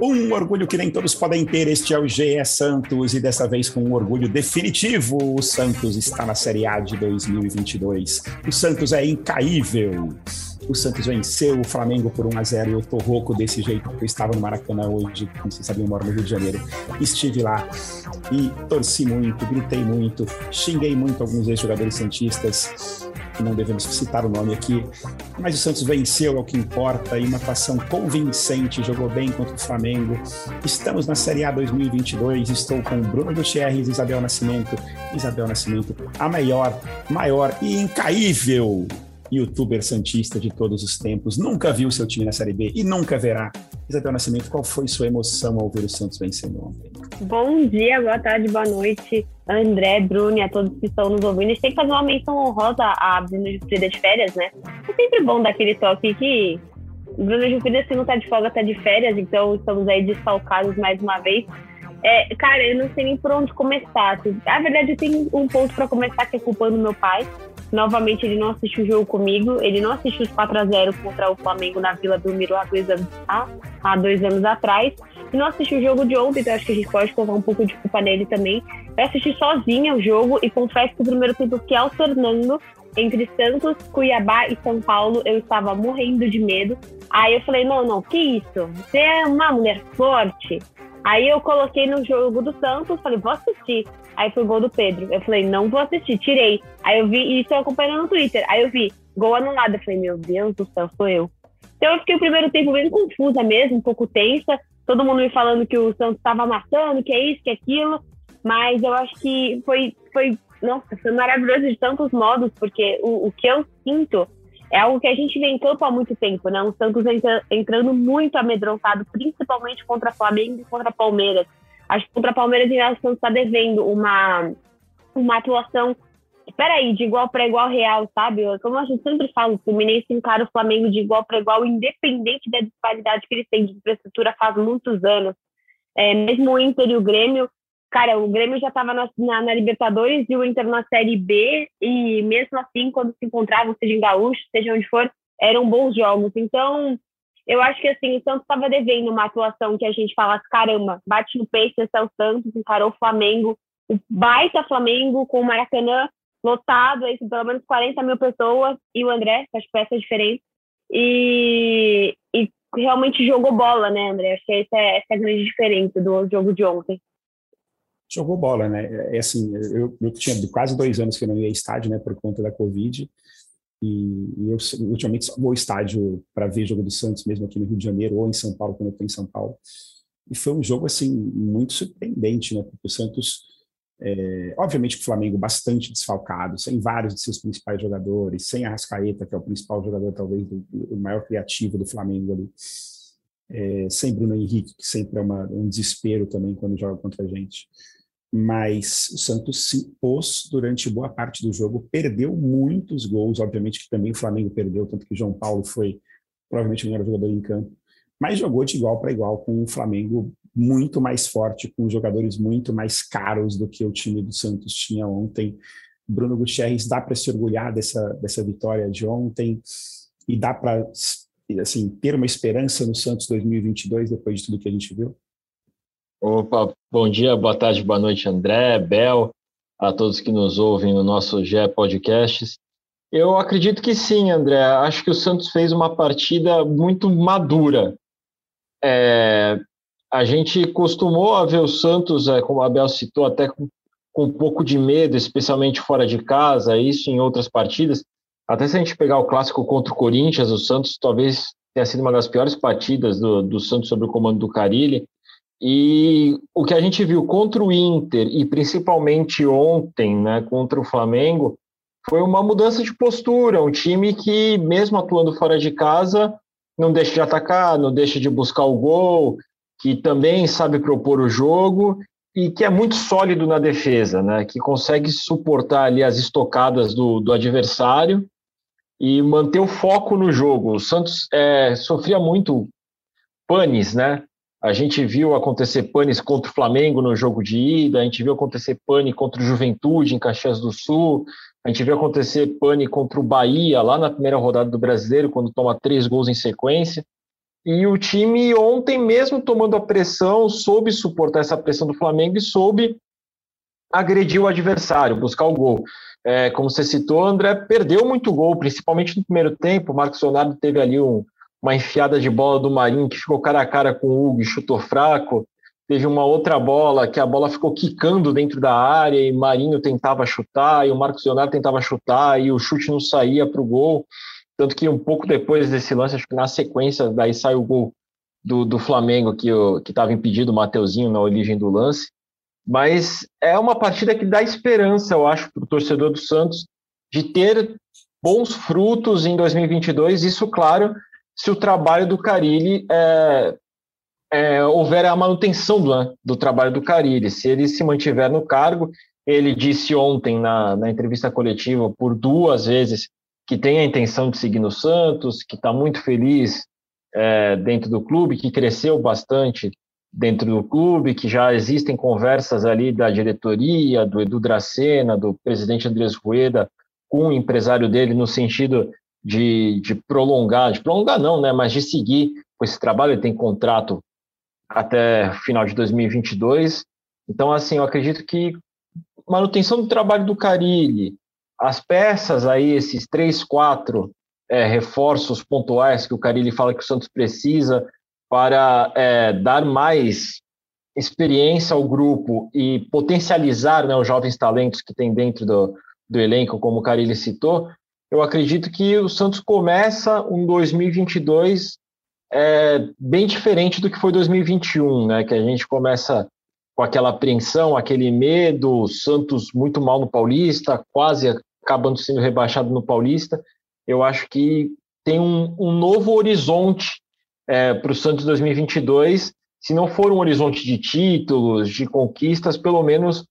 Um orgulho que nem todos podem ter, este é o GE Santos e dessa vez com um orgulho definitivo, o Santos está na Série A de 2022. O Santos é incaível. O Santos venceu o Flamengo por 1 a 0 e eu tô rouco desse jeito porque eu estava no Maracanã hoje, como vocês sabiam, eu moro no Rio de Janeiro. Estive lá e torci muito, gritei muito, xinguei muito alguns ex-jogadores santistas que não devemos citar o nome aqui, mas o Santos venceu, é o que importa, e uma atuação convincente, jogou bem contra o Flamengo. Estamos na Série A 2022, estou com Bruno Gutierrez, Isabel Nascimento, Isabel Nascimento, a maior, maior e incaível youtuber santista de todos os tempos, nunca viu seu time na Série B e nunca verá. Isabel Nascimento, qual foi sua emoção ao ver o Santos vencendo ontem? Bom dia, boa tarde, boa noite, André, Bruno e a todos que estão nos ouvindo. A gente tem que fazer uma menção honrosa à Bruno Jufrida de férias, né? É sempre bom dar aquele toque que Bruno Jufrida, se não tá de folga, tá de férias, então estamos aí desfalcados mais uma vez. É, cara, eu não sei nem por onde começar. Na verdade, tem um ponto para começar que é culpando meu pai. Novamente, ele não assistiu o jogo comigo. Ele não assistiu os 4 a 0 contra o Flamengo na Vila do Miro há dois anos, tá? há dois anos atrás. E não assistiu o jogo de ontem, então acho que a gente pode colocar um pouco de culpa nele também. Eu assisti sozinha o jogo e confesso que o primeiro tempo que alternando entre Santos, Cuiabá e São Paulo, eu estava morrendo de medo. Aí eu falei, não, não, que isso? Você é uma mulher forte. Aí eu coloquei no jogo do Santos, falei, vou assistir. Aí foi gol do Pedro. Eu falei, não vou assistir, tirei. Aí eu vi, e estou acompanhando no Twitter. Aí eu vi, gol anulado. Eu falei, meu Deus do céu, sou eu. Então eu fiquei o primeiro tempo bem confusa mesmo, um pouco tensa. Todo mundo me falando que o Santos estava amassando, que é isso, que é aquilo. Mas eu acho que foi, foi, nossa, foi maravilhoso de tantos modos, porque o, o que eu sinto é algo que a gente vê em campo há muito tempo, né? O Santos entra, entrando muito amedrontado, principalmente contra Flamengo e contra Palmeiras. Acho que contra Palmeiras e o Santos está devendo uma, uma atuação, peraí, de igual para igual real, sabe? Como a gente sempre fala, o Fluminense encara o Flamengo de igual para igual, independente da disparidade que eles têm de infraestrutura faz muitos anos. É, mesmo o Inter e o Grêmio, cara, o Grêmio já estava na, na, na, Libertadores e o Inter na Série B, e mesmo assim, quando se encontravam, seja em Gaúcho, seja onde for, eram bons jogos. Então, eu acho que assim, o Santos estava devendo uma atuação que a gente falasse, caramba, bate no peito, esse é o Santos, encarou o Flamengo, o baita Flamengo com o Maracanã lotado, aí, pelo menos 40 mil pessoas, e o André, acho que foi essa a diferença. E, e realmente jogou bola, né, André? Acho que essa é, essa é a grande diferença do jogo de ontem. Jogou bola, né? É, é assim, eu, eu tinha quase dois anos que eu não ia estádio, né, por conta da Covid. E, e eu ultimamente vou ao estádio para ver jogo do Santos, mesmo aqui no Rio de Janeiro ou em São Paulo, quando eu estou em São Paulo. E foi um jogo assim muito surpreendente, né? Porque o Santos, é, obviamente, o Flamengo bastante desfalcado, sem vários de seus principais jogadores, sem a Rascaeta, que é o principal jogador, talvez, do, o maior criativo do Flamengo ali. É, sem Bruno Henrique, que sempre é uma, um desespero também quando joga contra a gente mas o Santos se impôs durante boa parte do jogo, perdeu muitos gols, obviamente que também o Flamengo perdeu, tanto que o João Paulo foi provavelmente o melhor jogador em campo, mas jogou de igual para igual com o Flamengo muito mais forte, com jogadores muito mais caros do que o time do Santos tinha ontem. Bruno Gutierrez dá para se orgulhar dessa, dessa vitória de ontem e dá para assim ter uma esperança no Santos 2022 depois de tudo que a gente viu? Opa, bom dia, boa tarde, boa noite, André, Bel, a todos que nos ouvem no nosso GE Podcasts. Eu acredito que sim, André. Acho que o Santos fez uma partida muito madura. É, a gente costumou a ver o Santos, é, como a Bel citou, até com, com um pouco de medo, especialmente fora de casa, isso em outras partidas. Até se a gente pegar o clássico contra o Corinthians, o Santos talvez tenha sido uma das piores partidas do, do Santos sob o comando do Carilli. E o que a gente viu contra o Inter e principalmente ontem, né, contra o Flamengo, foi uma mudança de postura, um time que mesmo atuando fora de casa, não deixa de atacar, não deixa de buscar o gol, que também sabe propor o jogo e que é muito sólido na defesa, né, que consegue suportar ali as estocadas do, do adversário e manter o foco no jogo. O Santos é, sofria muito panes, né? A gente viu acontecer panes contra o Flamengo no jogo de ida, a gente viu acontecer pane contra o Juventude em Caxias do Sul, A gente viu acontecer pane contra o Bahia lá na primeira rodada do Brasileiro, quando toma três gols em sequência. E o time ontem, mesmo tomando a pressão, soube suportar essa pressão do Flamengo e soube agredir o adversário, buscar o gol. É, como você citou, André perdeu muito gol, principalmente no primeiro tempo. O Marcos Leonardo teve ali um, uma enfiada de bola do Marinho que ficou cara a cara com o Hugo e chutou fraco. Teve uma outra bola que a bola ficou quicando dentro da área e Marinho tentava chutar e o Marcos Leonardo tentava chutar e o chute não saía para o gol. Tanto que um pouco depois desse lance, acho que na sequência, daí sai o gol do, do Flamengo, que estava impedido, o Mateuzinho, na origem do lance. Mas é uma partida que dá esperança, eu acho, para o torcedor do Santos de ter bons frutos em 2022. Isso, claro, se o trabalho do Carilli é, é, houver a manutenção do, do trabalho do Carilli. Se ele se mantiver no cargo, ele disse ontem na, na entrevista coletiva por duas vezes que tem a intenção de seguir no Santos, que está muito feliz é, dentro do clube, que cresceu bastante dentro do clube, que já existem conversas ali da diretoria, do Edu Dracena, do presidente Andrés Rueda, com o empresário dele, no sentido de, de prolongar, de prolongar não, né, mas de seguir com esse trabalho, ele tem contrato até final de 2022, então, assim, eu acredito que manutenção do trabalho do Carilli, as peças aí, esses três, quatro é, reforços pontuais que o Carilli fala que o Santos precisa para é, dar mais experiência ao grupo e potencializar né, os jovens talentos que tem dentro do, do elenco, como o Carilli citou, eu acredito que o Santos começa um 2022 é, bem diferente do que foi 2021, né, que a gente começa com aquela apreensão, aquele medo, Santos muito mal no Paulista, quase acabando sendo rebaixado no Paulista. Eu acho que tem um, um novo horizonte é, para o Santos 2022, se não for um horizonte de títulos, de conquistas, pelo menos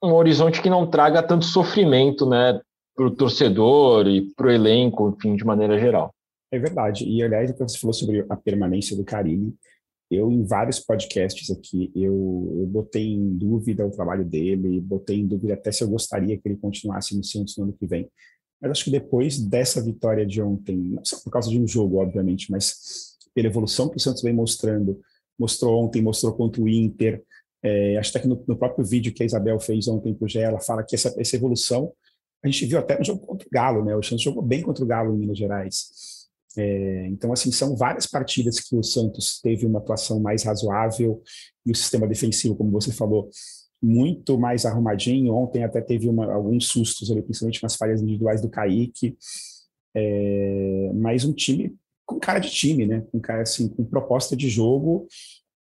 um horizonte que não traga tanto sofrimento né, para o torcedor e para o elenco, enfim, de maneira geral. É verdade. E, aliás, você falou sobre a permanência do Carilli, eu, em vários podcasts aqui, eu, eu botei em dúvida o trabalho dele, botei em dúvida até se eu gostaria que ele continuasse no Santos no ano que vem. Mas acho que depois dessa vitória de ontem, não só por causa de um jogo, obviamente, mas pela evolução que o Santos vem mostrando, mostrou ontem, mostrou contra o Inter, é, acho até que no, no, próprio vídeo que a Isabel fez ontem para o ela fala que essa, essa evolução, a gente viu até no jogo contra o Galo, né? O Santos jogou bem contra o Galo em Minas Gerais. É, então, assim, são várias partidas que o Santos teve uma atuação mais razoável e o sistema defensivo, como você falou, muito mais arrumadinho. Ontem até teve uma, alguns sustos ali, principalmente nas falhas individuais do Kaique. É, mas um time com cara de time, né? Com cara assim, com proposta de jogo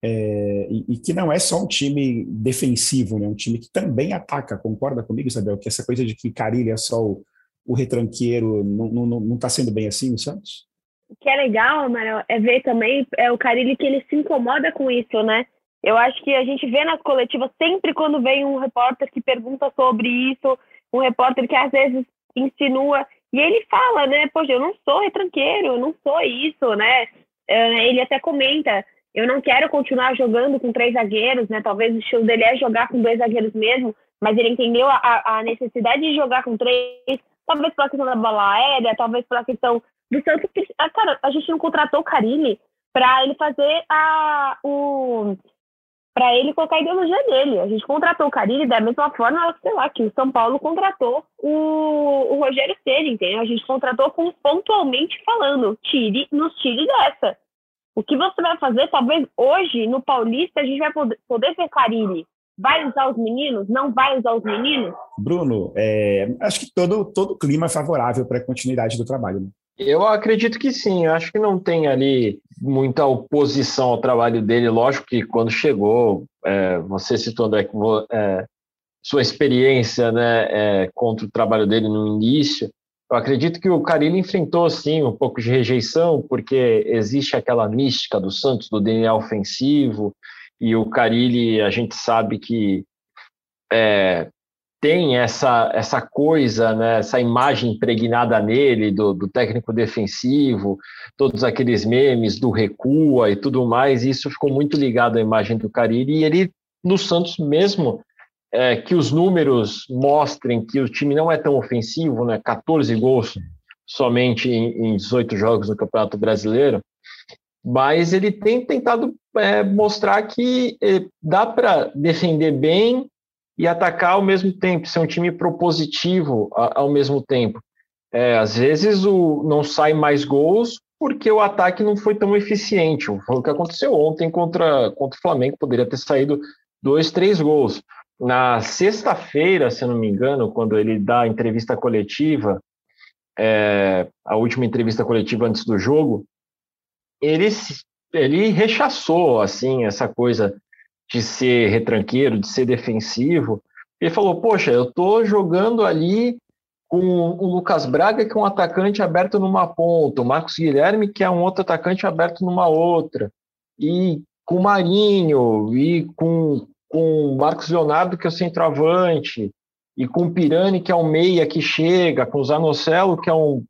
é, e, e, que não é só um time defensivo, né? Um time que também ataca. Concorda comigo, Isabel? Que essa coisa de que Carilha é só o, o retranqueiro não está sendo bem assim no Santos? o que é legal, Mara, é ver também é o Carilli que ele se incomoda com isso, né? Eu acho que a gente vê nas coletivas sempre quando vem um repórter que pergunta sobre isso, um repórter que às vezes insinua, e ele fala, né? Poxa, eu não sou retranqueiro, eu não sou isso, né? É, ele até comenta, eu não quero continuar jogando com três zagueiros, né? Talvez o estilo dele é jogar com dois zagueiros mesmo, mas ele entendeu a, a necessidade de jogar com três, talvez pela questão da bola aérea, talvez pela questão do Santos. Ah, cara, a gente não contratou o Carilli para ele fazer a, o. para ele colocar a ideologia dele. A gente contratou o Carilli da mesma forma, sei lá, que o São Paulo contratou o, o Rogério Ceni, entendeu? A gente contratou com pontualmente falando, tire, nos tire dessa. O que você vai fazer, talvez hoje, no Paulista, a gente vai poder, poder ver Carilli. Vai usar os meninos? Não vai usar os meninos? Bruno, é, acho que todo, todo clima é favorável para a continuidade do trabalho. Né? Eu acredito que sim. Eu acho que não tem ali muita oposição ao trabalho dele. Lógico que quando chegou, é, você citou, André, é, sua experiência né, é, contra o trabalho dele no início. Eu acredito que o Carilli enfrentou, sim, um pouco de rejeição, porque existe aquela mística do Santos, do DNA ofensivo, e o Carilli, a gente sabe que é, tem essa, essa coisa, né, essa imagem impregnada nele do, do, técnico defensivo, todos aqueles memes do recua e tudo mais, e isso ficou muito ligado à imagem do Cariri, e ele, no Santos mesmo, é, que os números mostrem que o time não é tão ofensivo, né? 14 gols somente em, em 18 jogos no Campeonato Brasileiro, mas ele tem tentado é, mostrar que é, dá para defender bem e atacar ao mesmo tempo, ser um time propositivo a, ao mesmo tempo. É, às vezes o, não sai mais gols porque o ataque não foi tão eficiente. Foi o que aconteceu ontem contra, contra o Flamengo, poderia ter saído dois, três gols. Na sexta-feira, se eu não me engano, quando ele dá a entrevista coletiva, é, a última entrevista coletiva antes do jogo, ele, ele rechaçou assim essa coisa de ser retranqueiro, de ser defensivo. Ele falou: Poxa, eu estou jogando ali com o Lucas Braga, que é um atacante aberto numa ponta, o Marcos Guilherme, que é um outro atacante aberto numa outra, e com o Marinho, e com, com Marcos Leonardo, que é o centroavante, e com Pirani, que é um meia que chega, com o Zanocelo, que é um,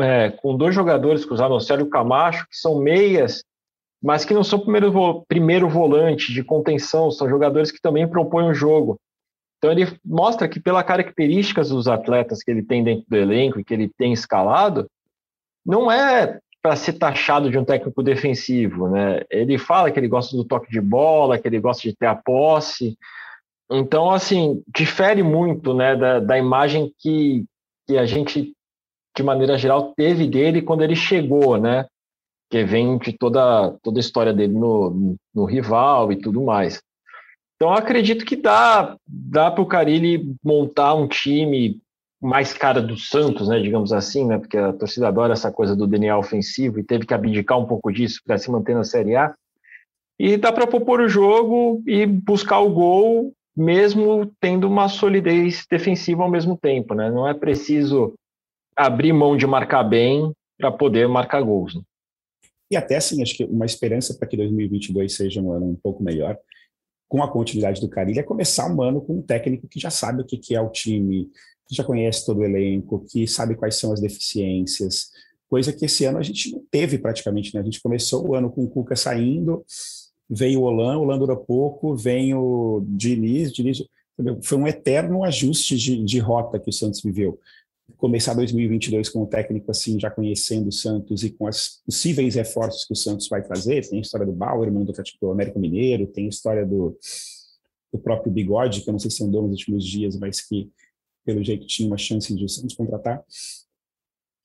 é, com dois jogadores, com o Zanocelo e o Camacho, que são meias, mas que não são primeiro, primeiro volante de contenção, são jogadores que também propõem o jogo. Então ele mostra que pela características dos atletas que ele tem dentro do elenco e que ele tem escalado, não é para ser taxado de um técnico defensivo, né? Ele fala que ele gosta do toque de bola, que ele gosta de ter a posse. Então, assim, difere muito, né, da, da imagem que, que a gente, de maneira geral, teve dele quando ele chegou, né? Que vem de toda, toda a história dele no, no rival e tudo mais. Então, acredito que dá, dá para o Carilli montar um time mais cara do Santos, né, digamos assim, né, porque a torcida adora essa coisa do DNA ofensivo e teve que abdicar um pouco disso para se manter na Série A. E dá para propor o jogo e buscar o gol, mesmo tendo uma solidez defensiva ao mesmo tempo. Né? Não é preciso abrir mão de marcar bem para poder marcar gols. Né? E até assim, acho que uma esperança para que 2022 seja um ano um pouco melhor com a continuidade do Carilho, é começar um ano com um técnico que já sabe o que é o time, que já conhece todo o elenco, que sabe quais são as deficiências, coisa que esse ano a gente não teve praticamente, né? A gente começou o ano com o Cuca saindo, veio o Olan, o Olan durou pouco, vem o Diniz, Diniz foi um eterno ajuste de, de rota que o Santos viveu começar 2022 com o técnico assim, já conhecendo o Santos e com as possíveis reforços que o Santos vai trazer. Tem a história do Bauer, do, do América Mineiro, tem a história do, do próprio Bigode, que eu não sei se andou nos últimos dias, mas que pelo jeito tinha uma chance de o Santos contratar.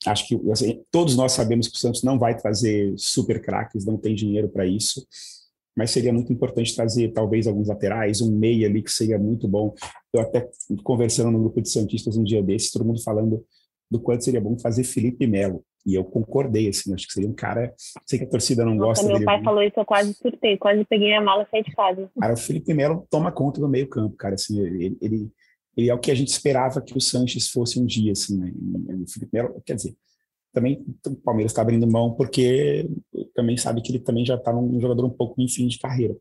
Acho que assim, todos nós sabemos que o Santos não vai trazer super craques, não tem dinheiro para isso mas seria muito importante trazer talvez alguns laterais, um meia ali que seria muito bom. Eu até conversando no grupo de Santistas um dia desses, todo mundo falando do quanto seria bom fazer Felipe Melo. E eu concordei, assim, acho que seria um cara. Sei que a torcida não Nossa, gosta meu dele. Meu pai falou isso, eu quase surtei, quase peguei a mala e saí de casa. Cara, o Felipe Melo toma conta do meio-campo, cara. Assim, ele, ele, ele, é o que a gente esperava que o Sanches fosse um dia, assim, né? O Felipe Melo, quer dizer, também o Palmeiras está abrindo mão porque também sabe que ele também já está um jogador um pouco em fim de carreira.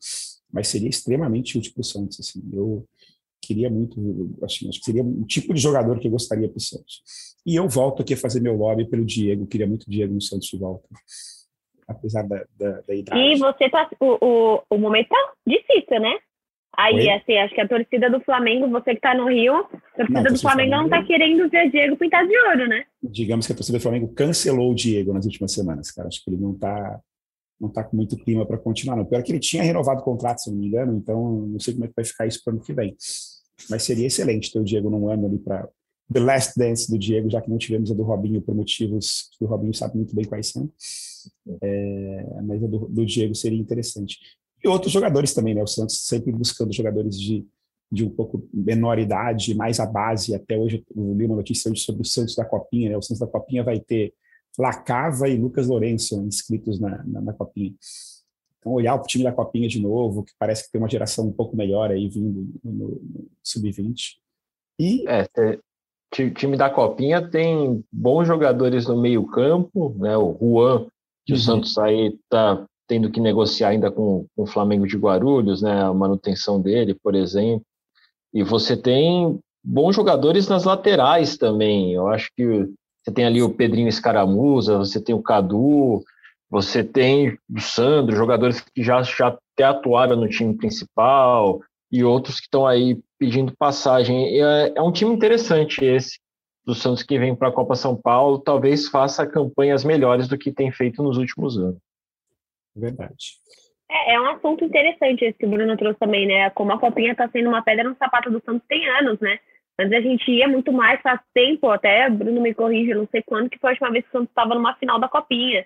Mas seria extremamente útil para o Santos. Assim. Eu queria muito, assim, acho que seria um tipo de jogador que eu gostaria para o Santos. E eu volto aqui a fazer meu lobby pelo Diego. Queria muito o Diego no Santos de volta. Apesar da, da, da idade. E você tá. O, o, o momento tá difícil, né? Aí, Oi? assim, acho que a torcida do Flamengo, você que tá no Rio, a torcida não, do Flamengo, Flamengo não tá querendo ver Diego pintado de ouro, né? Digamos que a torcida do Flamengo cancelou o Diego nas últimas semanas, cara. Acho que ele não tá, não tá com muito clima para continuar, não. Pior que ele tinha renovado o contrato, se não me engano, então não sei como é que vai ficar isso para ano que vem. Mas seria excelente ter o Diego num ano ali para The Last Dance do Diego, já que não tivemos a do Robinho por motivos que o Robinho sabe muito bem quais são. É, mas a do, do Diego seria interessante. E outros jogadores também, né? O Santos sempre buscando jogadores de, de um pouco menor idade, mais a base. Até hoje eu li uma notícia sobre o Santos da Copinha, né? O Santos da Copinha vai ter Lacava e Lucas Lourenço inscritos na, na, na Copinha. Então, olhar o time da Copinha de novo, que parece que tem uma geração um pouco melhor aí vindo no, no Sub-20. E... É, o time da Copinha tem bons jogadores no meio campo, né? O Juan, que uhum. o Santos aí tá tendo que negociar ainda com, com o Flamengo de Guarulhos, né, a manutenção dele, por exemplo. E você tem bons jogadores nas laterais também. Eu acho que você tem ali o Pedrinho Escaramuza, você tem o Cadu, você tem o Sandro, jogadores que já, já até atuaram no time principal. e outros que estão aí pedindo passagem. É, é um time interessante esse do Santos que vem para a Copa São Paulo, talvez faça campanhas melhores do que tem feito nos últimos anos. Verdade. É, é um assunto interessante esse que o Bruno trouxe também, né? Como a Copinha está sendo uma pedra no sapato do Santos tem anos, né? Mas a gente ia muito mais faz tempo, até Bruno me corrige, eu não sei quando que foi a última vez que o Santos estava numa final da Copinha.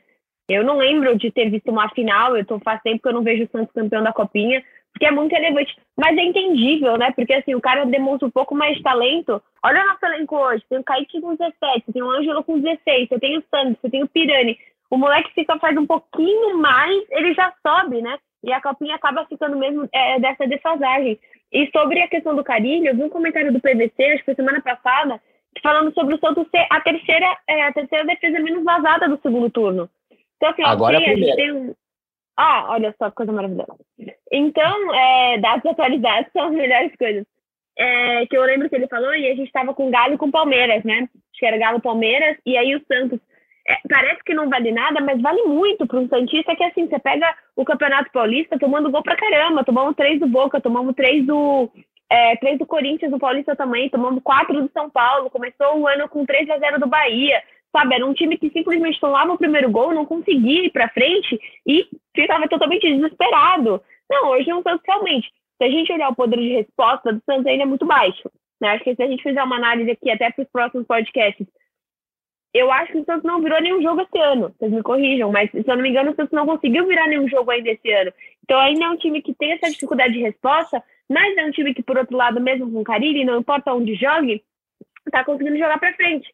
Eu não lembro de ter visto uma final, eu tô faz tempo que eu não vejo o Santos campeão da Copinha, porque é muito relevante. Mas é entendível, né? Porque assim, o cara demonstra um pouco mais de talento. Olha o nosso elenco hoje, tem o Kaique com 17, você tem o Ângelo com 16, você tem o Santos, você tem o Pirani. O moleque fica faz um pouquinho mais, ele já sobe, né? E a Copinha acaba ficando mesmo é, dessa defasagem. E sobre a questão do Carilho, eu vi um comentário do PVC, acho que foi semana passada, falando sobre o Santos ser a terceira, é, a terceira defesa menos vazada do segundo turno. Então, assim, Agora okay, é a, a gente tem um. Ah, olha só que coisa maravilhosa. Então, é, dados atualizados são as melhores coisas. É, que eu lembro que ele falou, e a gente estava com Galo e com Palmeiras, né? Acho que era Galo Palmeiras, e aí o Santos. É, parece que não vale nada, mas vale muito para um Santista, que assim, você pega o Campeonato Paulista tomando gol pra caramba, tomamos três do Boca, tomamos três do. É, três do Corinthians, do Paulista também, tomamos quatro do São Paulo, começou o ano com 3 a 0 do Bahia, sabe? Era um time que simplesmente tomava o primeiro gol, não conseguia ir para frente e ficava totalmente desesperado. Não, hoje não Santos realmente. Se a gente olhar o poder de resposta do Santos, ainda é muito baixo. Né? Acho que se a gente fizer uma análise aqui até para os próximos podcasts, eu acho que o Santos não virou nenhum jogo esse ano. Vocês me corrijam, mas se eu não me engano, o Santos não conseguiu virar nenhum jogo ainda esse ano. Então ainda é um time que tem essa dificuldade de resposta, mas é um time que, por outro lado, mesmo com o Carille, não importa onde jogue, está conseguindo jogar para frente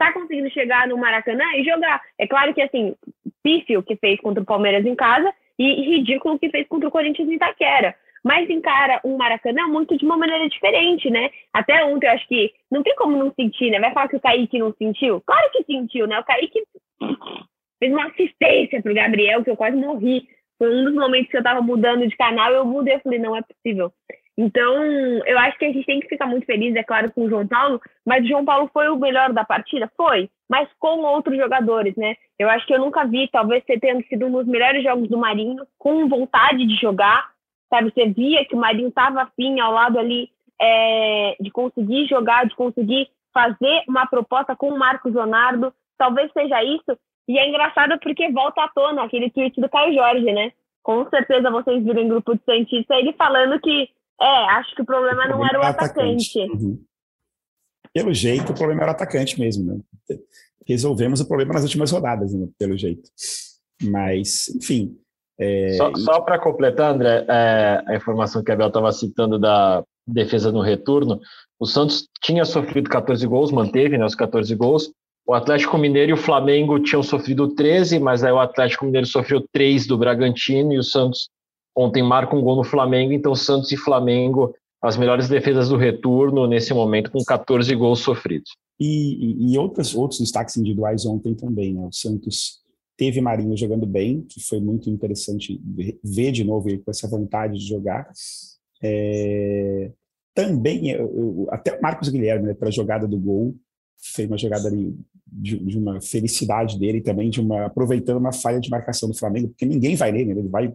está conseguindo chegar no Maracanã e jogar. É claro que, assim, pífio que fez contra o Palmeiras em casa e ridículo que fez contra o Corinthians em Itaquera. Mas encara um Maracanã muito de uma maneira diferente, né? Até ontem eu acho que não tem como não sentir, né? Vai falar que o Kaique não sentiu? Claro que sentiu, né? O Kaique fez uma assistência pro Gabriel, que eu quase morri. Foi um dos momentos que eu tava mudando de canal, eu mudei, eu falei, não é possível. Então, eu acho que a gente tem que ficar muito feliz, é claro, com o João Paulo, mas o João Paulo foi o melhor da partida? Foi, mas com outros jogadores, né? Eu acho que eu nunca vi, talvez você tenha sido um dos melhores jogos do Marinho, com vontade de jogar, sabe? Você via que o Marinho estava afim ao lado ali é, de conseguir jogar, de conseguir fazer uma proposta com o Marcos Leonardo, talvez seja isso. E é engraçado porque volta à tona aquele tweet do Caio Jorge, né? Com certeza vocês viram em grupo de Santista ele falando que é, acho que o problema, o não era o atacante. atacante. Uhum. Pelo jeito, o problema era o atacante mesmo. Né? Resolvemos o problema nas últimas rodadas, né? pelo jeito. Mas, enfim. É... Só, só para completar, André, é, a informação que a Bel estava citando da defesa no retorno, o Santos tinha sofrido 14 gols, manteve né, os 14 gols. O Atlético Mineiro e o Flamengo tinham sofrido 13, mas aí o Atlético Mineiro sofreu 3 do Bragantino e o Santos Ontem marca um gol no Flamengo, então Santos e Flamengo, as melhores defesas do retorno nesse momento, com 14 gols sofridos. E, e, e outros, outros destaques individuais ontem também, né? O Santos teve Marinho jogando bem, que foi muito interessante ver de novo ele com essa vontade de jogar. É, também, eu, eu, até o Marcos Guilherme, né, para a jogada do gol, fez uma jogada ali de, de, uma felicidade dele também, de uma aproveitando uma falha de marcação do Flamengo, porque ninguém vai nele, né? ele vai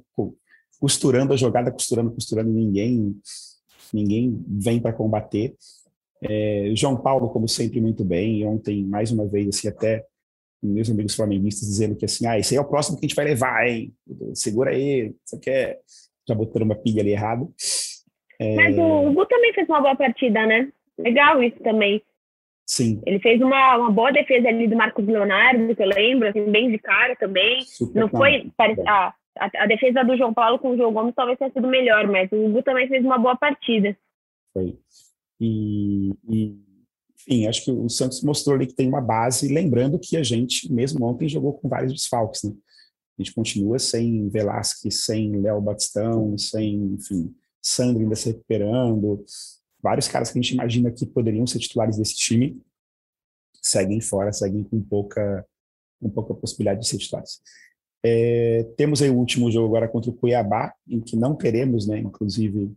costurando a jogada, costurando, costurando, ninguém ninguém vem para combater. É, João Paulo, como sempre, muito bem. Ontem, mais uma vez, assim, até meus amigos flamenguistas dizendo que assim, ah, esse aí é o próximo que a gente vai levar, hein? Segura aí, você quer? Já botando uma pilha ali errado. É... Mas o Hugo também fez uma boa partida, né? Legal isso também. Sim. Ele fez uma, uma boa defesa ali do Marcos Leonardo, que eu lembro, assim, bem de cara também. Super não foi. Ah, a, a, defesa do João Paulo com o João Gomes talvez tenha sido melhor, mas o Hugo também fez uma boa partida. Foi. E, e, enfim, acho que o Santos mostrou ali que tem uma base, lembrando que a gente, mesmo ontem, jogou com vários desfalques, né? A gente continua sem Velasquez, sem Léo Batistão, sem, enfim, Sandro ainda se recuperando. Vários caras que a gente imagina que poderiam ser titulares desse time seguem fora, seguem com pouca, com pouca possibilidade de ser titulares. É, temos aí o último jogo agora contra o Cuiabá, em que não teremos, né, inclusive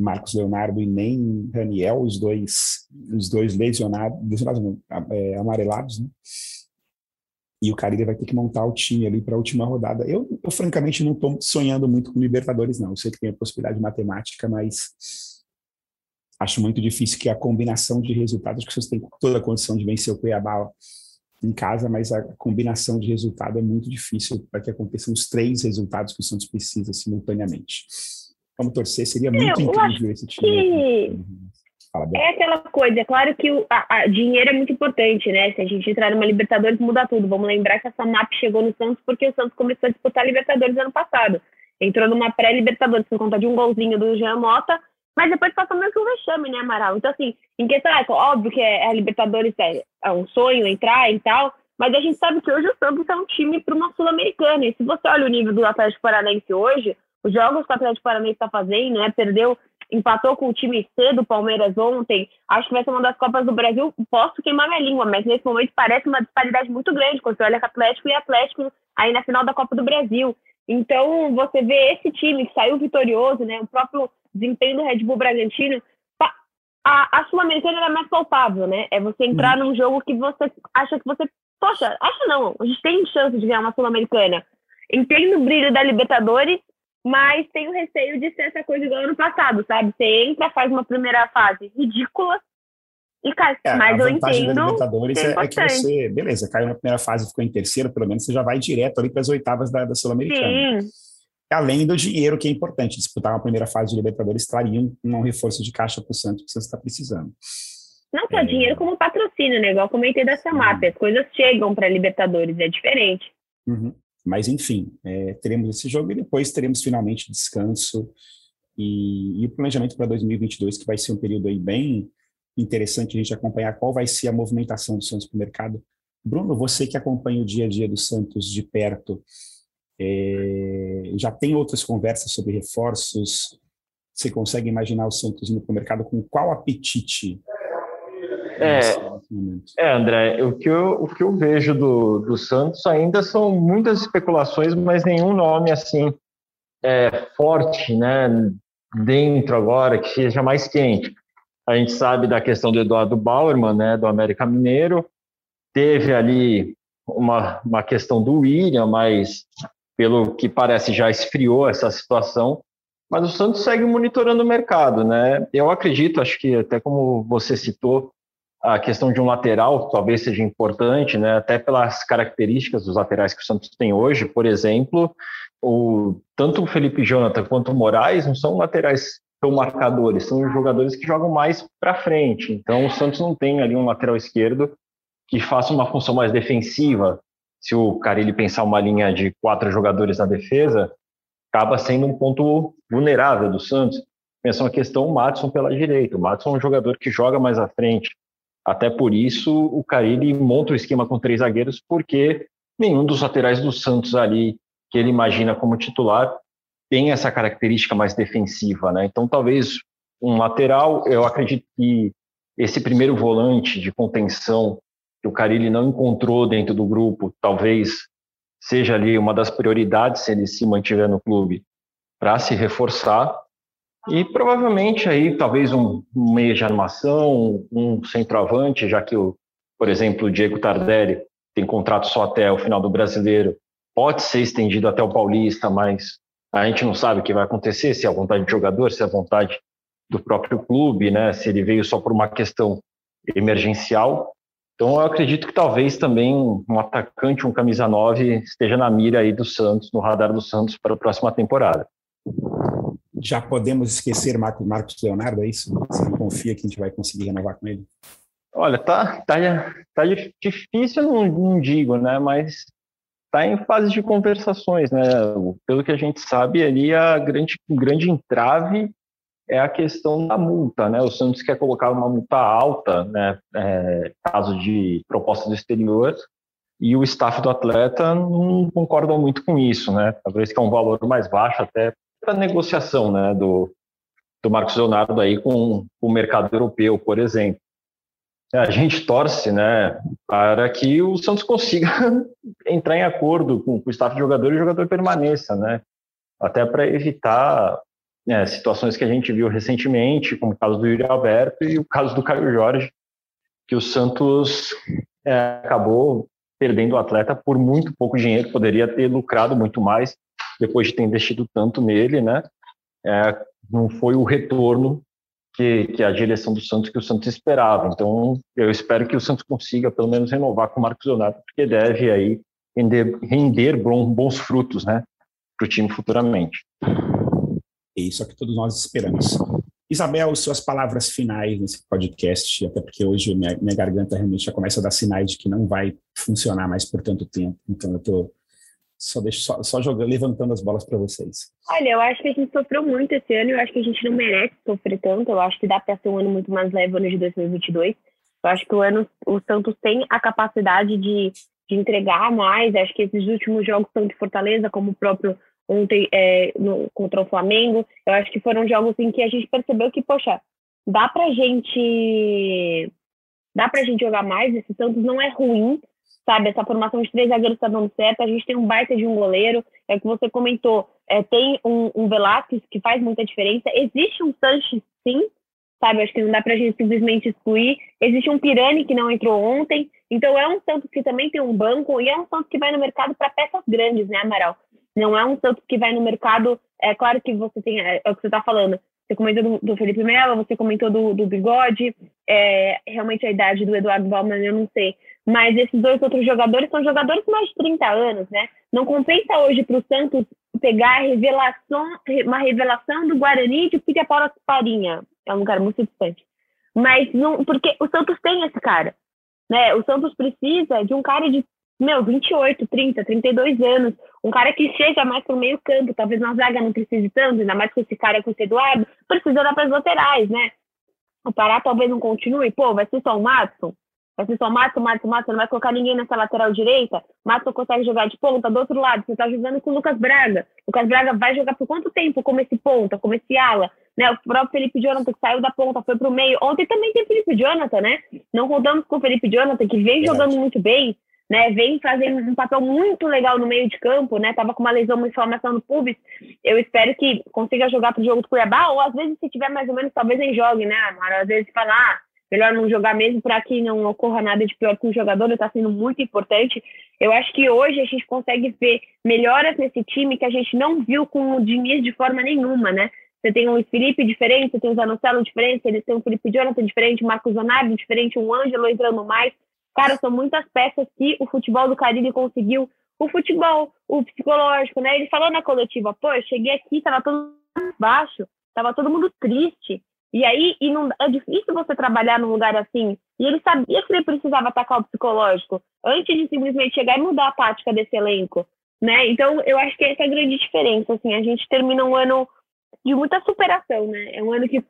Marcos Leonardo e nem Raniel, os dois, os dois lesionados, lesionados é, amarelados, né? e o Carille vai ter que montar o time ali para a última rodada. Eu, eu francamente, não estou sonhando muito com Libertadores, não. Eu sei que tem a possibilidade matemática, mas acho muito difícil que a combinação de resultados, que vocês têm toda a condição de vencer o Cuiabá em casa, mas a combinação de resultado é muito difícil para que aconteçam os três resultados que o Santos precisa simultaneamente. Vamos torcer, seria muito incrível esse time. Que... É aquela coisa, é claro que o a, a dinheiro é muito importante, né? Se a gente entrar numa Libertadores, muda tudo. Vamos lembrar que essa MAP chegou no Santos porque o Santos começou a disputar a Libertadores ano passado. Entrou numa pré-Libertadores por conta de um golzinho do Jean Mota, mas depois passou meio que um vexame, né, Amaral? Então, assim, em questão, é óbvio que é, a Libertadores é, é um sonho entrar e tal, mas a gente sabe que hoje o Santos é um time para uma Sul-Americana. E se você olha o nível do Atlético Paranaense hoje, os jogos que o Atlético Paranaense está fazendo, né? Perdeu, empatou com o time C do Palmeiras ontem. Acho que vai ser uma das Copas do Brasil. Posso queimar minha língua, mas nesse momento parece uma disparidade muito grande quando você olha Atlético e Atlético aí na final da Copa do Brasil. Então, você vê esse time que saiu vitorioso, né? O próprio desempenho do Red Bull Bragantino. A, a Sul-Americana era mais palpável, né? É você entrar uhum. num jogo que você acha que você. Poxa, acho não. A gente tem chance de ganhar uma Sul-Americana. Entendo o brilho da Libertadores, mas tenho receio de ser essa coisa igual ano passado, sabe? Você entra, faz uma primeira fase ridícula e cai. É, mas eu entendo. Da Libertadores é, é, que você, beleza, caiu na primeira fase, ficou em terceiro, pelo menos você já vai direto ali para as oitavas da, da Sul-Americana. Além do dinheiro, que é importante, disputar uma primeira fase de Libertadores traria um, um reforço de caixa para o Santos que você está precisando. Não só é... dinheiro como patrocínio, né? Igual comentei da Samap, uhum. as coisas chegam para Libertadores, é diferente. Uhum. Mas, enfim, é, teremos esse jogo e depois teremos finalmente descanso e, e o planejamento para 2022, que vai ser um período aí bem interessante a gente acompanhar qual vai ser a movimentação do Santos para o mercado. Bruno, você que acompanha o dia a dia do Santos de perto, é, já tem outras conversas sobre reforços? Você consegue imaginar o Santos indo para o mercado com qual apetite é, é, André, o que eu, o que eu vejo do, do Santos ainda são muitas especulações, mas nenhum nome assim é, forte, né, dentro agora, que seja mais quente. A gente sabe da questão do Eduardo Bauerman, né, do América Mineiro, teve ali uma, uma questão do William, mas pelo que parece já esfriou essa situação, mas o Santos segue monitorando o mercado, né? Eu acredito, acho que até como você citou, a questão de um lateral talvez seja importante, né? até pelas características dos laterais que o Santos tem hoje. Por exemplo, o, tanto o Felipe Jonathan quanto o Moraes não são laterais tão marcadores, são jogadores que jogam mais para frente. Então, o Santos não tem ali um lateral esquerdo que faça uma função mais defensiva. Se o Carilli pensar uma linha de quatro jogadores na defesa, acaba sendo um ponto vulnerável do Santos. Pensa uma questão o Matson pela direita. O Matson é um jogador que joga mais à frente. Até por isso, o Carilli monta o esquema com três zagueiros, porque nenhum dos laterais do Santos ali, que ele imagina como titular, tem essa característica mais defensiva, né? Então, talvez um lateral, eu acredito que esse primeiro volante de contenção que o Carilli não encontrou dentro do grupo, talvez seja ali uma das prioridades se ele se mantiver no clube para se reforçar. E provavelmente aí talvez um, meio de armação, um centroavante, já que, o, por exemplo, o Diego Tardelli tem contrato só até o final do brasileiro, pode ser estendido até o paulista, mas a gente não sabe o que vai acontecer, se é a vontade do jogador, se é a vontade do próprio clube, né? Se ele veio só por uma questão emergencial. Então eu acredito que talvez também um atacante, um camisa 9, esteja na mira aí do Santos, no radar do Santos para a próxima temporada já podemos esquecer Marcos, Marcos Leonardo, é isso? Você não confia que a gente vai conseguir renovar com ele? Olha, tá, tá, tá difícil, não, não digo, né? Mas tá em fase de conversações, né? Pelo que a gente sabe, ali a grande, grande entrave é a questão da multa, né? O Santos quer colocar uma multa alta, né? É, caso de proposta do exterior, e o staff do atleta não concorda muito com isso, né? Talvez que é um valor mais baixo até para negociação né, do, do Marcos Leonardo aí com, com o mercado europeu, por exemplo. A gente torce né, para que o Santos consiga entrar em acordo com, com o staff de jogador e o jogador permaneça, né? até para evitar né, situações que a gente viu recentemente, como o caso do Yuri Alberto e o caso do Caio Jorge, que o Santos é, acabou perdendo o atleta por muito pouco dinheiro, poderia ter lucrado muito mais depois de ter investido tanto nele, né? É, não foi o retorno que, que, a direção do Santos que o Santos esperava. Então, eu espero que o Santos consiga pelo menos renovar com o Marcos Leonardo, porque deve aí render, render bons frutos, né, para o time futuramente. É isso que todos nós esperamos. Isabel, suas palavras finais nesse podcast, até porque hoje minha, minha garganta realmente já começa a dar sinais de que não vai funcionar mais por tanto tempo. Então eu estou só, deixo, só, só jogando, levantando as bolas para vocês. Olha, eu acho que a gente sofreu muito esse ano, eu acho que a gente não merece sofrer tanto, eu acho que dá para ser um ano muito mais leve ano de 2022. Eu acho que o ano, o Santos tem a capacidade de, de entregar mais, acho que esses últimos jogos, tanto de Fortaleza como o próprio ontem é, no, contra o Flamengo. Eu acho que foram jogos em que a gente percebeu que, poxa, dá pra gente. Dá pra gente jogar mais, esse Santos não é ruim, sabe? Essa formação de três zagueiros está dando certo, a gente tem um baita de um goleiro, é o que você comentou, é, tem um, um Velázquez que faz muita diferença, existe um Sanches, sim, sabe? Acho que não dá pra gente simplesmente excluir. Existe um Pirani que não entrou ontem, então é um Santos que também tem um banco e é um Santos que vai no mercado para peças grandes, né, Amaral? Não é um Santos que vai no mercado. É claro que você tem. É, é o que você está falando. Você comentou do, do, Felipe Melo, você comentou do, do Bigode. É, realmente a idade do Eduardo Bauman eu não sei. Mas esses dois outros jogadores são jogadores mais de 30 anos, né? Não compensa hoje para o Santos pegar revelação, uma revelação do Guarani de Pica Paula Farinha. É um cara muito distante. Mas não, porque o Santos tem esse cara. Né? O Santos precisa de um cara de meu, 28, 30, 32 anos, um cara que chega mais pro meio campo, talvez na zaga não precise tanto, ainda mais com esse cara com esse Eduardo, precisa dar para as laterais, né? O Pará talvez não continue, pô, vai ser só o Matson? Ser só o Matson, Matson, Matson, não vai colocar ninguém nessa lateral direita? Matson consegue jogar de ponta do outro lado, você tá jogando com o Lucas Braga. O Lucas Braga vai jogar por quanto tempo como esse ponta, como esse ala? Né? O próprio Felipe Jonathan que saiu da ponta, foi pro meio. Ontem também tem Felipe Jonathan, né? Não contamos com o Felipe Jonathan, que vem jogando muito bem, né, vem fazendo um papel muito legal no meio de campo, né, tava com uma lesão, uma inflamação no pubis, eu espero que consiga jogar pro jogo do Cuiabá, ou às vezes se tiver mais ou menos, talvez nem jogue, né, mas às vezes falar, ah, melhor não jogar mesmo para que não ocorra nada de pior com o jogador, está sendo muito importante. Eu acho que hoje a gente consegue ver melhoras nesse time que a gente não viu com o Diniz de forma nenhuma, né, você tem Luiz Felipe diferente, você tem o Zanocelo diferente, eles têm o Felipe Jonathan diferente, o Marcos Zanardi diferente, o Ângelo entrando mais, Cara, são muitas peças que o futebol do Caribe conseguiu. O futebol, o psicológico, né? Ele falou na coletiva, pô, eu cheguei aqui, tava todo mundo baixo, tava todo mundo triste. E aí, e não, é difícil você trabalhar num lugar assim. E ele sabia que ele precisava atacar o psicológico antes de simplesmente chegar e mudar a tática desse elenco, né? Então, eu acho que essa é a grande diferença, assim. A gente termina um ano de muita superação, né? É um ano que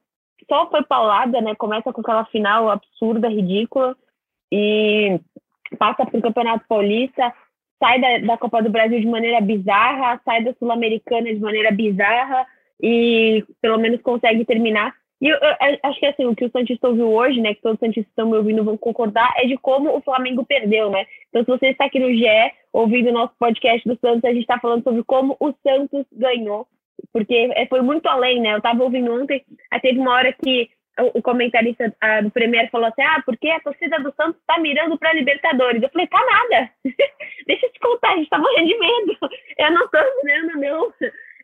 só foi paulada, né? Começa com aquela final absurda, ridícula, e passa para o Campeonato Paulista, sai da, da Copa do Brasil de maneira bizarra, sai da Sul-Americana de maneira bizarra e pelo menos consegue terminar. E eu, eu, eu, acho que assim, o que o Santista ouviu hoje, né, que todos os Santistas estão me ouvindo vão concordar, é de como o Flamengo perdeu, né? Então, se você está aqui no GE ouvindo o nosso podcast do Santos, a gente está falando sobre como o Santos ganhou, porque é, foi muito além, né? Eu estava ouvindo ontem, aí teve uma hora que o comentarista a, do Premier falou assim: ah, porque a torcida do Santos está mirando para Libertadores. Eu falei: tá nada, deixa eu te contar, a gente tá morrendo de medo. Eu não tô mirando, não.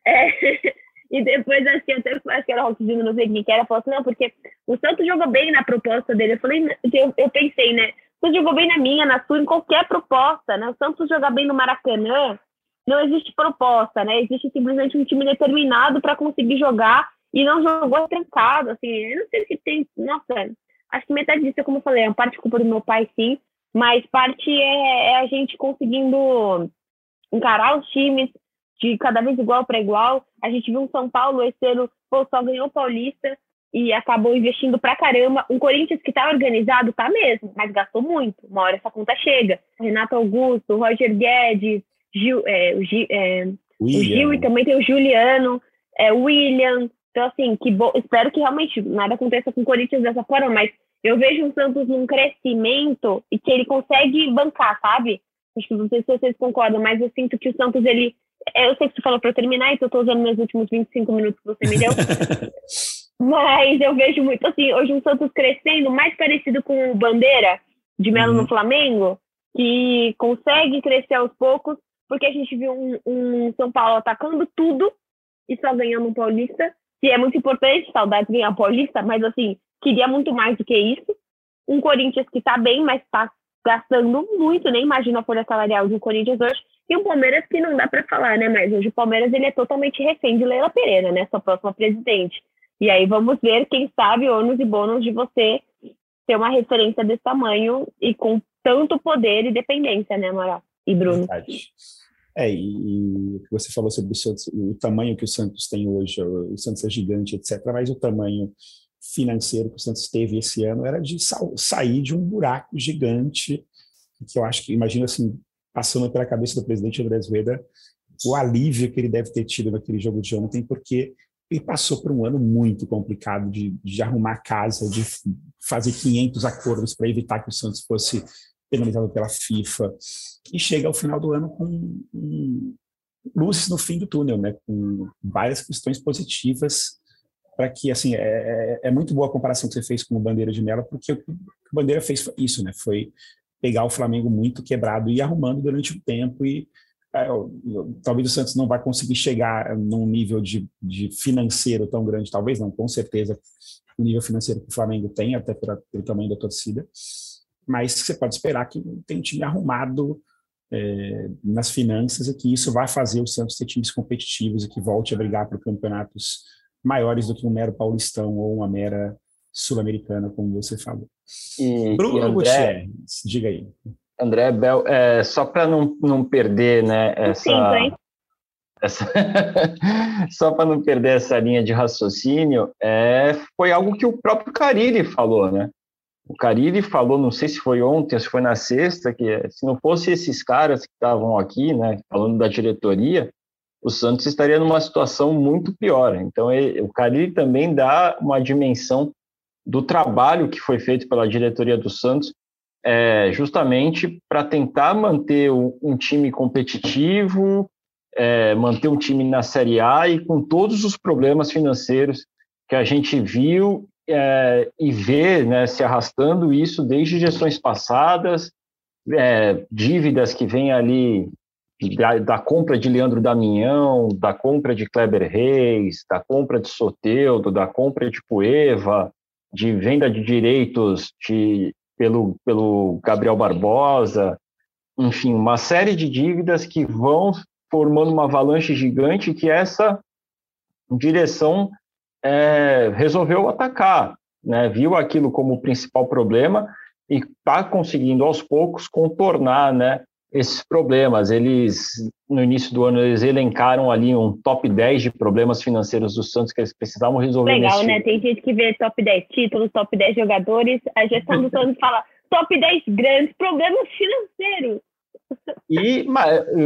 É, e depois acho que até acho que era o Rock não sei quem que era, falou assim: não, porque o Santos jogou bem na proposta dele. Eu falei: eu, eu pensei, né? O Santos jogou bem na minha, na sua, em qualquer proposta, né? O Santos jogar bem no Maracanã, não existe proposta, né? Existe simplesmente um time determinado para conseguir jogar e não jogou trancado, assim, eu não sei se tem, nossa, acho que metade disso, como eu falei, é uma parte culpa do meu pai, sim, mas parte é, é a gente conseguindo encarar os times de cada vez igual para igual. A gente viu um São Paulo esse ano, pô, só ganhou Paulista e acabou investindo pra caramba. Um Corinthians que tá organizado, tá mesmo, mas gastou muito. Uma hora essa conta chega. Renato Augusto, Roger Guedes, Gil, é, o, Gil, é, o Gil e também tem o Juliano, é, William, então, assim, que bo... espero que realmente nada aconteça com o Corinthians dessa forma, mas eu vejo o Santos num crescimento e que ele consegue bancar, sabe? Acho que não sei se vocês concordam, mas eu sinto que o Santos, ele. Eu sei que você falou para terminar, então eu tô usando meus últimos 25 minutos que você me deu. mas eu vejo muito, assim, hoje um Santos crescendo, mais parecido com o Bandeira de Melo uhum. no Flamengo, que consegue crescer aos poucos, porque a gente viu um, um São Paulo atacando tudo e só ganhando um Paulista, que é muito importante, saudade de ganhar Paulista, mas assim, queria muito mais do que isso. Um Corinthians que está bem, mas está gastando muito, nem imagina a folha salarial de um Corinthians hoje. E um Palmeiras que não dá para falar, né? Mas hoje o Palmeiras ele é totalmente refém de Leila Pereira, né? Sua próxima presidente. E aí vamos ver, quem sabe, ônus e bônus de você ter uma referência desse tamanho e com tanto poder e dependência, né, Amaral e Bruno? Verdade. É, e, o que você falou sobre o Santos, o tamanho que o Santos tem hoje, o Santos é gigante, etc., mas o tamanho financeiro que o Santos teve esse ano era de sair de um buraco gigante, que eu acho que, imagina assim, passando pela cabeça do presidente André Veda, o alívio que ele deve ter tido naquele jogo de ontem, porque ele passou por um ano muito complicado de, de arrumar casa, de fazer 500 acordos para evitar que o Santos fosse penalizado pela FIFA, e chega ao final do ano com luzes no fim do túnel, né, com várias questões positivas para que, assim, é, é, é, muito boa a comparação que você fez com o Bandeira de Mello, porque o Bandeira fez isso, né, foi pegar o Flamengo muito quebrado e arrumando durante o tempo e é, talvez o Santos não vai conseguir chegar num nível de, de, financeiro tão grande, talvez não, com certeza o nível financeiro que o Flamengo tem, até pela, pelo tamanho da torcida, mas você pode esperar que tem um time arrumado é, nas finanças e que isso vai fazer o Santos ter times competitivos e que volte a brigar por campeonatos maiores do que um mero paulistão ou uma mera sul-americana, como você falou. E, Bruno e André, Gutierrez, diga aí. André Bel, é, só para não, não perder né, essa. essa só para não perder essa linha de raciocínio, é, foi algo que o próprio Carille falou, né? O Carille falou, não sei se foi ontem, se foi na sexta, que se não fosse esses caras que estavam aqui, né, falando da diretoria, o Santos estaria numa situação muito pior. Então, ele, o Carille também dá uma dimensão do trabalho que foi feito pela diretoria do Santos é, justamente para tentar manter um time competitivo, é, manter um time na Série A e com todos os problemas financeiros que a gente viu é, e vê né, se arrastando isso desde gestões passadas, é, dívidas que vêm ali da, da, compra de Leandro Damião, da compra de Kleber Reis, da compra de Soteudo, da compra de Cueva, de venda de direitos de pelo, pelo Gabriel Barbosa, enfim, uma série de dívidas que vão formando uma avalanche gigante que essa direção é, resolveu atacar, né? viu aquilo como o principal problema e está conseguindo aos poucos contornar né, esses problemas. Eles, no início do ano, eles elencaram ali um top 10 de problemas financeiros do Santos que eles precisavam resolver. Legal, né? Tem gente que vê top 10 títulos, top 10 jogadores, a gestão do Santos fala top 10 grandes problemas financeiros. E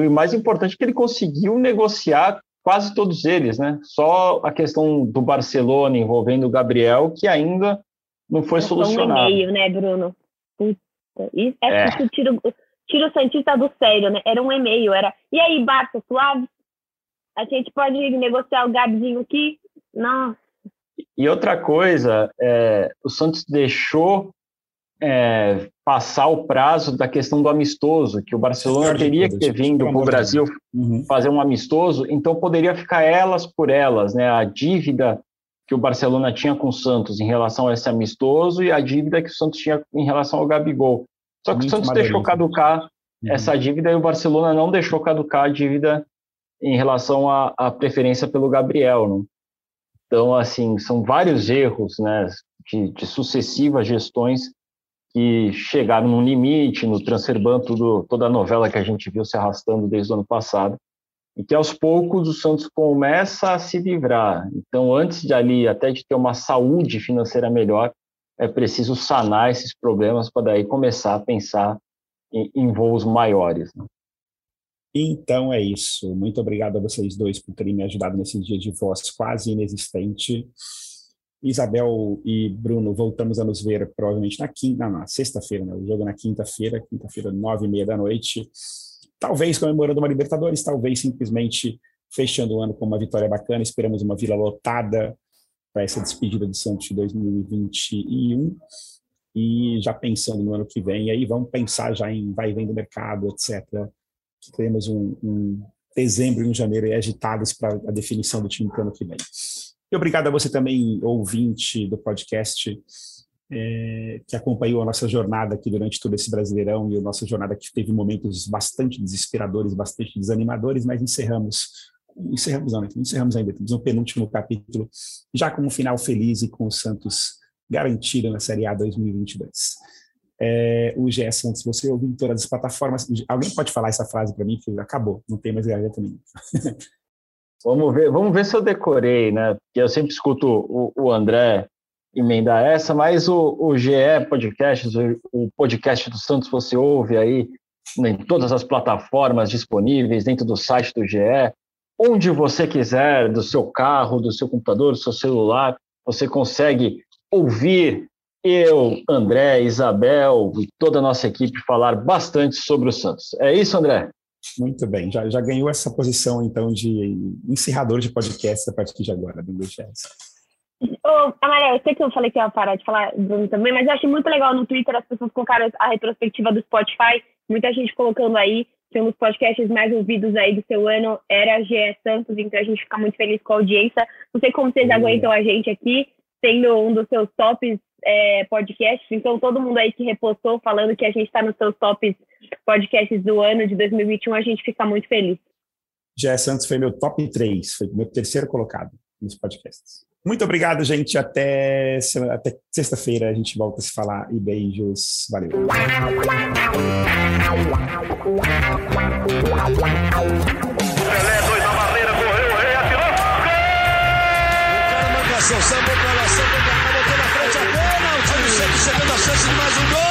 o mais importante é que ele conseguiu negociar quase todos eles, né? Só a questão do Barcelona envolvendo o Gabriel que ainda não foi solucionado. Um e-mail, né, Bruno? Puta, isso é, é. tira tira o Santista do sério, né? Era um e-mail, era. E aí, Barça, suave? A gente pode negociar o Gabzinho aqui? Nossa. E outra coisa, é, o Santos deixou é, passar o prazo da questão do amistoso, que o Barcelona teria que ter vindo para o Brasil uhum. fazer um amistoso, então poderia ficar elas por elas, né? A dívida que o Barcelona tinha com o Santos em relação a esse amistoso e a dívida que o Santos tinha em relação ao Gabigol. Só que o Santos deixou caducar uhum. essa dívida e o Barcelona não deixou caducar a dívida em relação à, à preferência pelo Gabriel. Né? Então, assim, são vários erros né, de, de sucessivas gestões que chegaram no limite, no transferban, tudo, toda a novela que a gente viu se arrastando desde o ano passado, e que aos poucos o Santos começa a se livrar. Então, antes de ali, até de ter uma saúde financeira melhor, é preciso sanar esses problemas para daí começar a pensar em, em voos maiores. Né? Então é isso. Muito obrigado a vocês dois por terem me ajudado nesse dia de voz quase inexistente. Isabel e Bruno, voltamos a nos ver provavelmente na quinta, na sexta-feira, né? O jogo na quinta-feira, quinta-feira, nove e meia da noite. Talvez comemorando uma Libertadores, talvez simplesmente fechando o ano com uma vitória bacana. Esperamos uma vila lotada, para essa despedida do Santos de 2021. e já pensando no ano que vem, e aí vamos pensar já em vai e vem do mercado, etc. Temos um, um dezembro e um janeiro agitados para a definição do time para o ano que vem. E obrigado a você também, ouvinte do podcast, é, que acompanhou a nossa jornada aqui durante todo esse Brasileirão e a nossa jornada que teve momentos bastante desesperadores, bastante desanimadores, mas encerramos encerramos não, encerramos ainda, temos um penúltimo capítulo, já com um final feliz e com o Santos garantido na Série A 2022. É, o GE Santos, você ouviu em todas as plataformas, alguém pode falar essa frase para mim, que acabou, não tem mais garganta nenhuma. Vamos ver, vamos ver se eu decorei, né? Porque eu sempre escuto o, o André emendar essa, mas o, o GE Podcast, o, o podcast do Santos, você ouve aí em todas as plataformas disponíveis, dentro do site do GE, onde você quiser, do seu carro, do seu computador, do seu celular, você consegue ouvir eu, André, Isabel e toda a nossa equipe falar bastante sobre o Santos. É isso, André? Muito bem, já, já ganhou essa posição, então, de encerrador de podcast a partir de agora, do Chess. Ô, Amaré, eu sei que eu falei que ia parar de falar Bruno também, mas eu achei muito legal no Twitter as pessoas colocaram a retrospectiva do Spotify, muita gente colocando aí um dos podcasts mais ouvidos aí do seu ano era a GE Santos, então a gente fica muito feliz com a audiência. Não sei como vocês uhum. aguentam a gente aqui, sendo um dos seus tops é, podcasts, então todo mundo aí que repostou falando que a gente está nos seus tops podcasts do ano de 2021, a gente fica muito feliz. GE Santos foi meu top 3, foi meu terceiro colocado nos podcasts. Muito obrigado, gente. Até, até sexta-feira a gente volta a se falar e beijos. Valeu. Pelé, dois na barreira, correu, rei atirou. Gol! O cara marcação, sambou pra lá, sambou pra cá, botou na frente a sempre chegando a chance de mais um gol.